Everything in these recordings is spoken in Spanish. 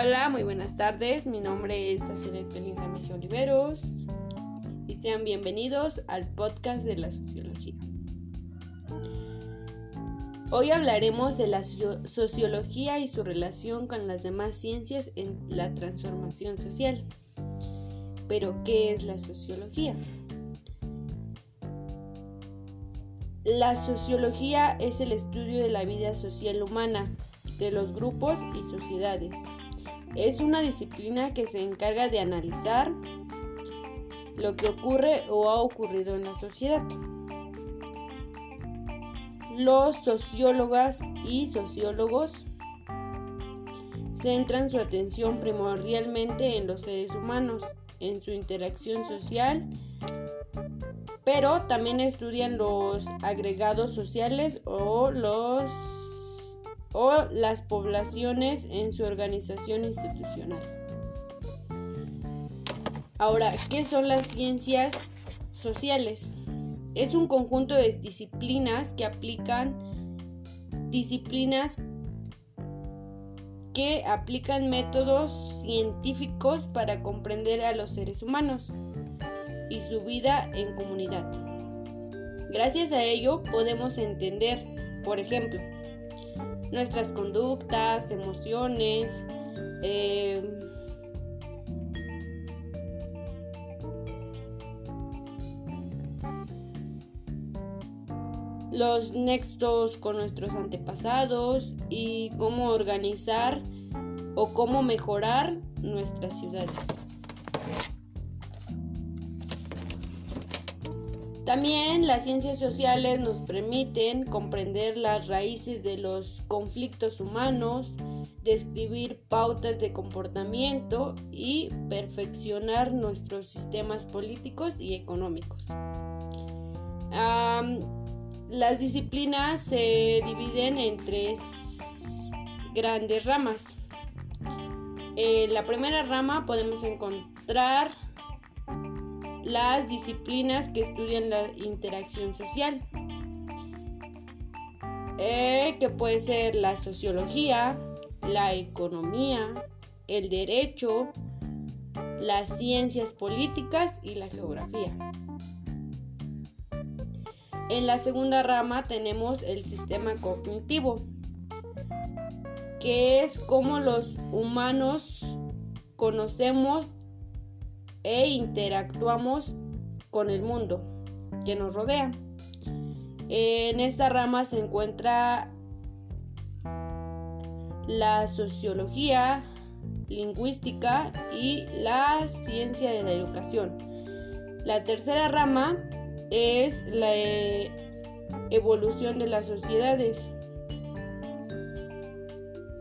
Hola, muy buenas tardes. Mi nombre es Acilet Belinda Mejía Oliveros y sean bienvenidos al podcast de la sociología. Hoy hablaremos de la sociología y su relación con las demás ciencias en la transformación social. Pero, ¿qué es la sociología? La sociología es el estudio de la vida social humana, de los grupos y sociedades es una disciplina que se encarga de analizar lo que ocurre o ha ocurrido en la sociedad. Los sociólogas y sociólogos centran su atención primordialmente en los seres humanos, en su interacción social, pero también estudian los agregados sociales o los o las poblaciones en su organización institucional. Ahora, ¿qué son las ciencias sociales? Es un conjunto de disciplinas que aplican disciplinas que aplican métodos científicos para comprender a los seres humanos y su vida en comunidad. Gracias a ello podemos entender, por ejemplo, nuestras conductas, emociones, eh, los nexos con nuestros antepasados y cómo organizar o cómo mejorar nuestras ciudades. También las ciencias sociales nos permiten comprender las raíces de los conflictos humanos, describir pautas de comportamiento y perfeccionar nuestros sistemas políticos y económicos. las disciplinas se dividen en tres grandes ramas. En la primera rama podemos encontrar las disciplinas que estudian la interacción social, eh, que puede ser la sociología, la economía, el derecho, las ciencias políticas y la geografía. En la segunda rama tenemos el sistema cognitivo, que es cómo los humanos conocemos e interactuamos con el mundo que nos rodea. En esta rama se encuentra la sociología, lingüística y la ciencia de la educación. La tercera rama es la e-, evolución de las sociedades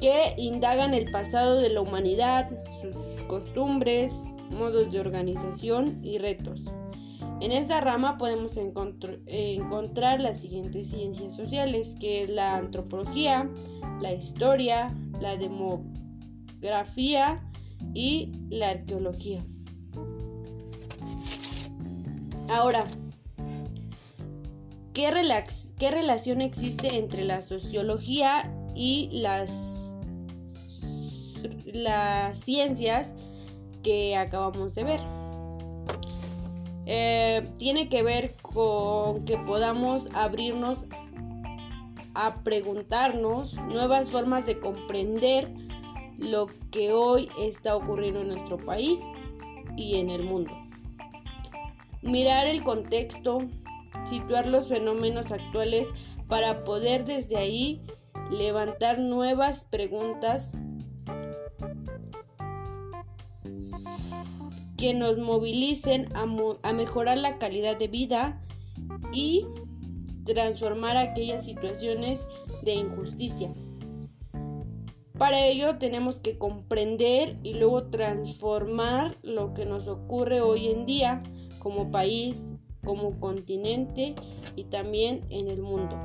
que indagan el pasado de la humanidad, sus costumbres, modos de organización y retos. En esta rama podemos encontrar las siguientes ciencias sociales, que es la antropología, la historia, la demografía y la arqueología. Ahora, ¿qué, ¿qué, relación existe entre la sociología y las, las ciencias que acabamos de ver. Eh, tiene que ver con que podamos abrirnos a preguntarnos nuevas formas de comprender lo que hoy está ocurriendo en nuestro país y en el mundo. Mirar el contexto, situar los fenómenos actuales para poder desde ahí levantar nuevas preguntas que nos movilicen a, mejorar la calidad de vida y transformar aquellas situaciones de injusticia. Para ello tenemos que comprender y luego transformar lo que nos ocurre hoy en día como país, como continente y también en el mundo.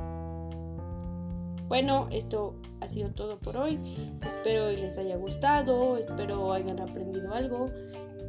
Bueno, esto ha sido todo por hoy. Espero les haya gustado, espero hayan aprendido algo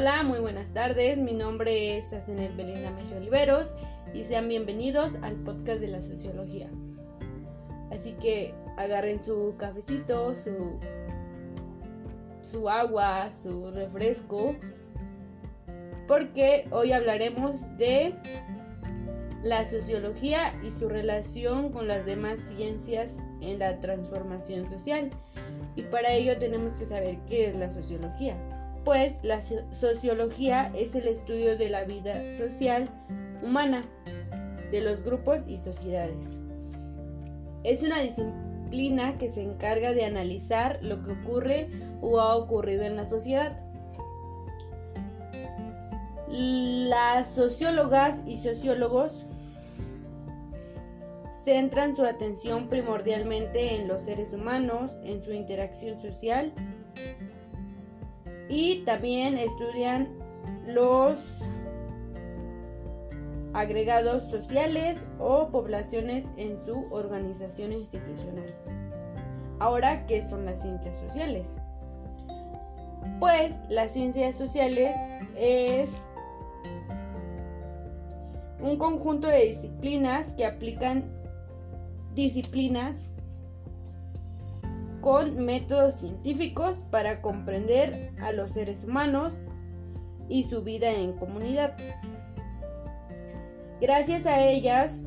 Hola, muy buenas tardes. Mi nombre es Asenel Belinda Mejía Oliveros y sean bienvenidos al podcast de la sociología. Así que agarren su cafecito, su, su agua, su refresco, porque hoy hablaremos de la sociología y su relación con las demás ciencias en la transformación social. Y para ello tenemos que saber qué es la sociología pues la sociología es el estudio de la vida social humana, de los grupos y sociedades. Es una disciplina que se encarga de analizar lo que ocurre o ha ocurrido en la sociedad. Las sociólogas y sociólogos centran su atención primordialmente en los seres humanos, en su interacción social y también estudian los agregados sociales o poblaciones en su organización institucional. Ahora, ¿qué son las ciencias sociales? Pues las ciencias sociales es un conjunto de disciplinas que aplican disciplinas con métodos científicos para comprender a los seres humanos y su vida en comunidad. Gracias a ellas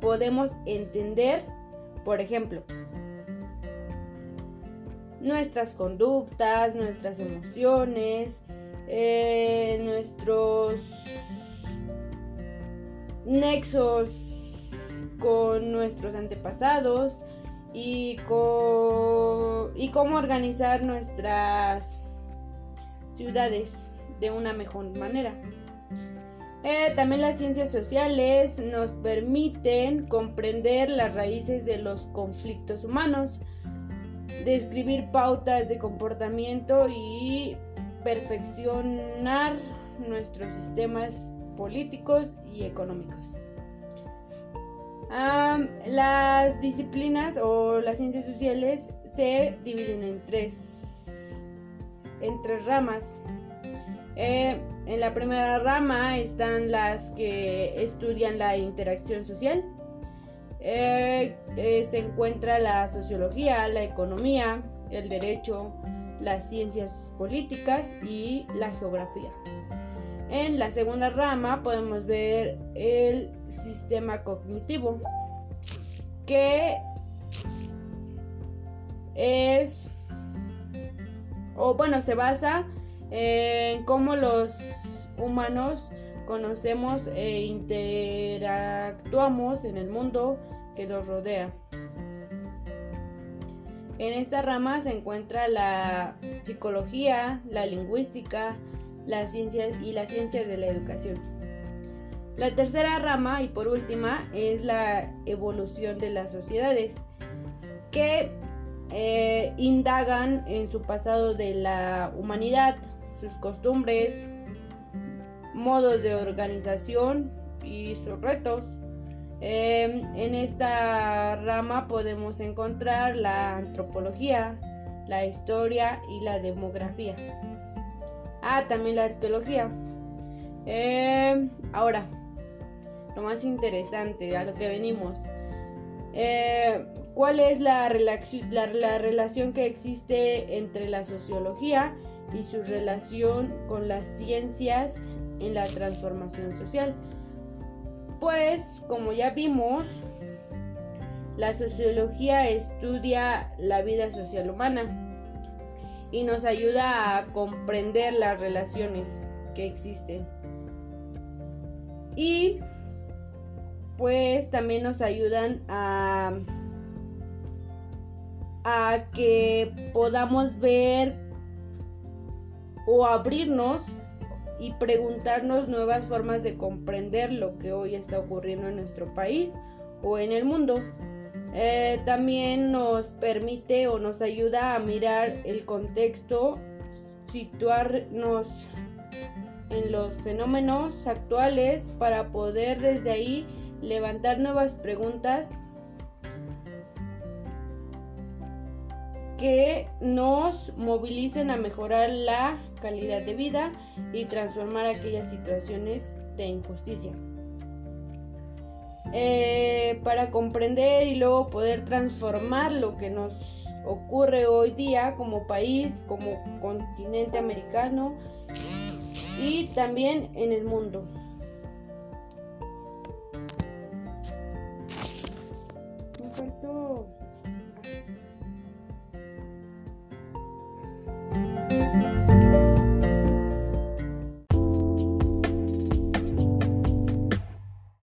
podemos entender, por ejemplo, nuestras conductas, nuestras emociones, eh, nuestros nexos con nuestros antepasados, y, cómo organizar nuestras ciudades de una mejor manera. Eh, también las ciencias sociales nos permiten comprender las raíces de los conflictos humanos, describir pautas de comportamiento y perfeccionar nuestros sistemas políticos y económicos las disciplinas o las ciencias sociales se dividen en tres, en tres ramas. Eh, en la primera rama están las que estudian la interacción social. Eh, eh, se encuentra la sociología, la economía, el derecho, las ciencias políticas y la geografía. En la segunda rama podemos ver el sistema cognitivo, que es, o bueno, se basa en cómo los humanos conocemos e interactuamos en el mundo que nos rodea. En esta rama se encuentra la psicología, la lingüística, las ciencias y las ciencias de la educación. La tercera rama y por última es la evolución de las sociedades que eh, indagan en su pasado de la humanidad, sus costumbres, modos de organización y sus retos. Em, en esta rama podemos encontrar la antropología, la historia y la demografía. Ah, también la arqueología. Eh, ahora, lo más interesante, a lo que venimos. Eh, ¿Cuál es la, la relación que existe entre la sociología y su relación con las ciencias en la transformación social? Pues, como ya vimos, la sociología estudia la vida social humana y nos ayuda a comprender las relaciones que existen. Y pues también nos ayudan a, a que podamos ver o abrirnos y preguntarnos nuevas formas de comprender lo que hoy está ocurriendo en nuestro país o en el mundo. Eh, también nos permite o nos ayuda a mirar el contexto, situarnos en los fenómenos actuales para poder desde ahí levantar nuevas preguntas que nos movilicen a mejorar la calidad de vida y transformar aquellas situaciones de injusticia. Eh, para comprender y luego poder transformar lo que nos ocurre hoy día como país, como continente americano y también en el mundo.